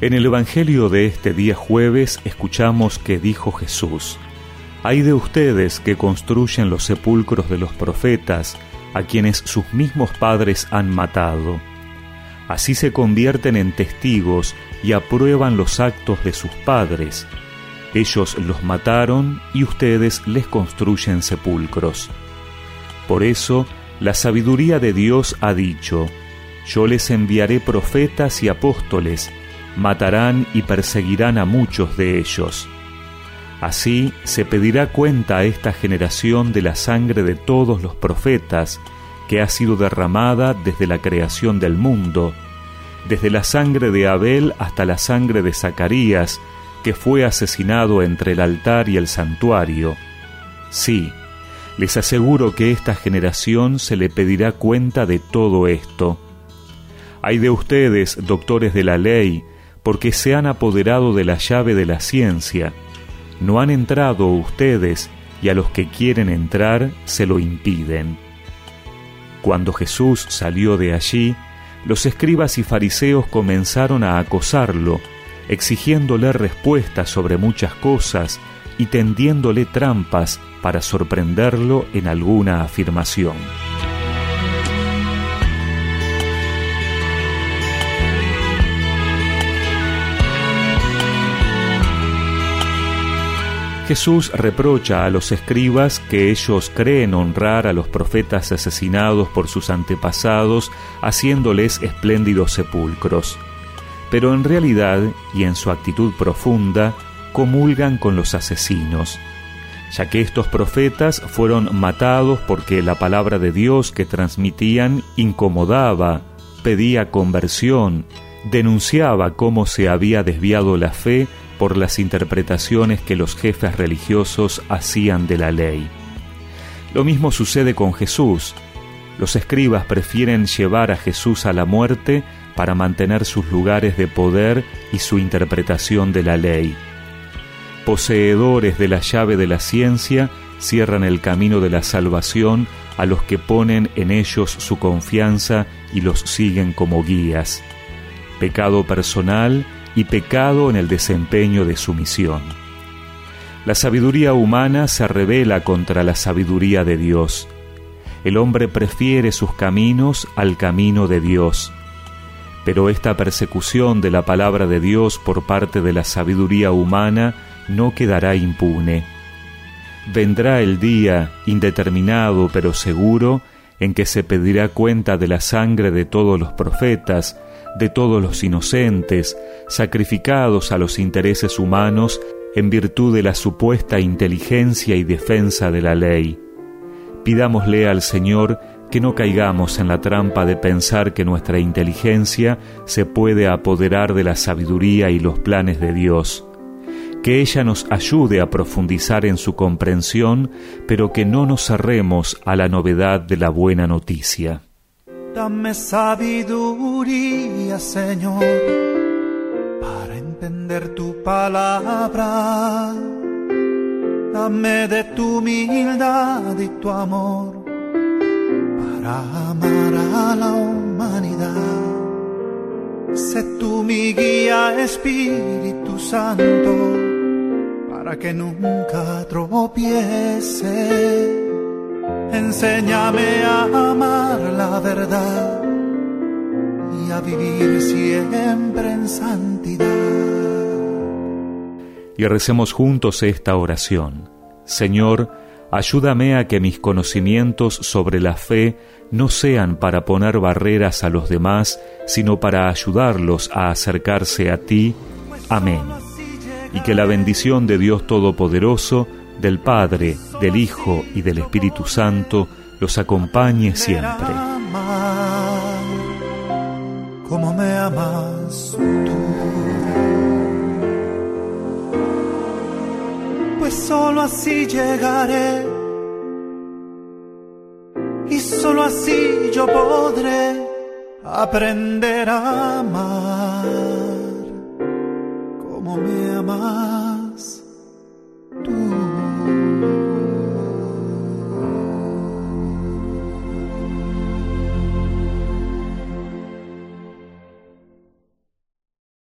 En el Evangelio de este día jueves escuchamos que dijo Jesús, Hay de ustedes que construyen los sepulcros de los profetas, a quienes sus mismos padres han matado. Así se convierten en testigos y aprueban los actos de sus padres. Ellos los mataron y ustedes les construyen sepulcros. Por eso, la sabiduría de Dios ha dicho, Yo les enviaré profetas y apóstoles, matarán y perseguirán a muchos de ellos. Así se pedirá cuenta a esta generación de la sangre de todos los profetas, que ha sido derramada desde la creación del mundo, desde la sangre de Abel hasta la sangre de Zacarías, que fue asesinado entre el altar y el santuario. Sí, les aseguro que esta generación se le pedirá cuenta de todo esto. Hay de ustedes, doctores de la ley, porque se han apoderado de la llave de la ciencia. No han entrado ustedes y a los que quieren entrar se lo impiden. Cuando Jesús salió de allí, los escribas y fariseos comenzaron a acosarlo, exigiéndole respuestas sobre muchas cosas y tendiéndole trampas para sorprenderlo en alguna afirmación. Jesús reprocha a los escribas que ellos creen honrar a los profetas asesinados por sus antepasados haciéndoles espléndidos sepulcros, pero en realidad y en su actitud profunda comulgan con los asesinos, ya que estos profetas fueron matados porque la palabra de Dios que transmitían incomodaba, pedía conversión, denunciaba cómo se había desviado la fe por las interpretaciones que los jefes religiosos hacían de la ley. Lo mismo sucede con Jesús. Los escribas prefieren llevar a Jesús a la muerte para mantener sus lugares de poder y su interpretación de la ley. Poseedores de la llave de la ciencia, cierran el camino de la salvación a los que ponen en ellos su confianza y los siguen como guías. Pecado personal y pecado en el desempeño de su misión. La sabiduría humana se revela contra la sabiduría de Dios. El hombre prefiere sus caminos al camino de Dios. Pero esta persecución de la palabra de Dios por parte de la sabiduría humana no quedará impune. Vendrá el día, indeterminado pero seguro, en que se pedirá cuenta de la sangre de todos los profetas, de todos los inocentes, sacrificados a los intereses humanos en virtud de la supuesta inteligencia y defensa de la ley. Pidámosle al Señor que no caigamos en la trampa de pensar que nuestra inteligencia se puede apoderar de la sabiduría y los planes de Dios. Que ella nos ayude a profundizar en su comprensión, pero que no nos cerremos a la novedad de la buena noticia. Dame sabiduría, Señor, para entender tu palabra. Dame de tu humildad y tu amor para amar a la humanidad. Sé tú mi guía, Espíritu Santo, para que nunca tropiece Enséñame a amar la verdad y a vivir siempre en santidad. Y recemos juntos esta oración. Señor, ayúdame a que mis conocimientos sobre la fe no sean para poner barreras a los demás, sino para ayudarlos a acercarse a ti. Amén. Y que la bendición de Dios Todopoderoso, del Padre, del Hijo y del Espíritu Santo los acompañe siempre. Como me amas tú. Pues solo así llegaré y solo así yo podré aprender a amar como me amas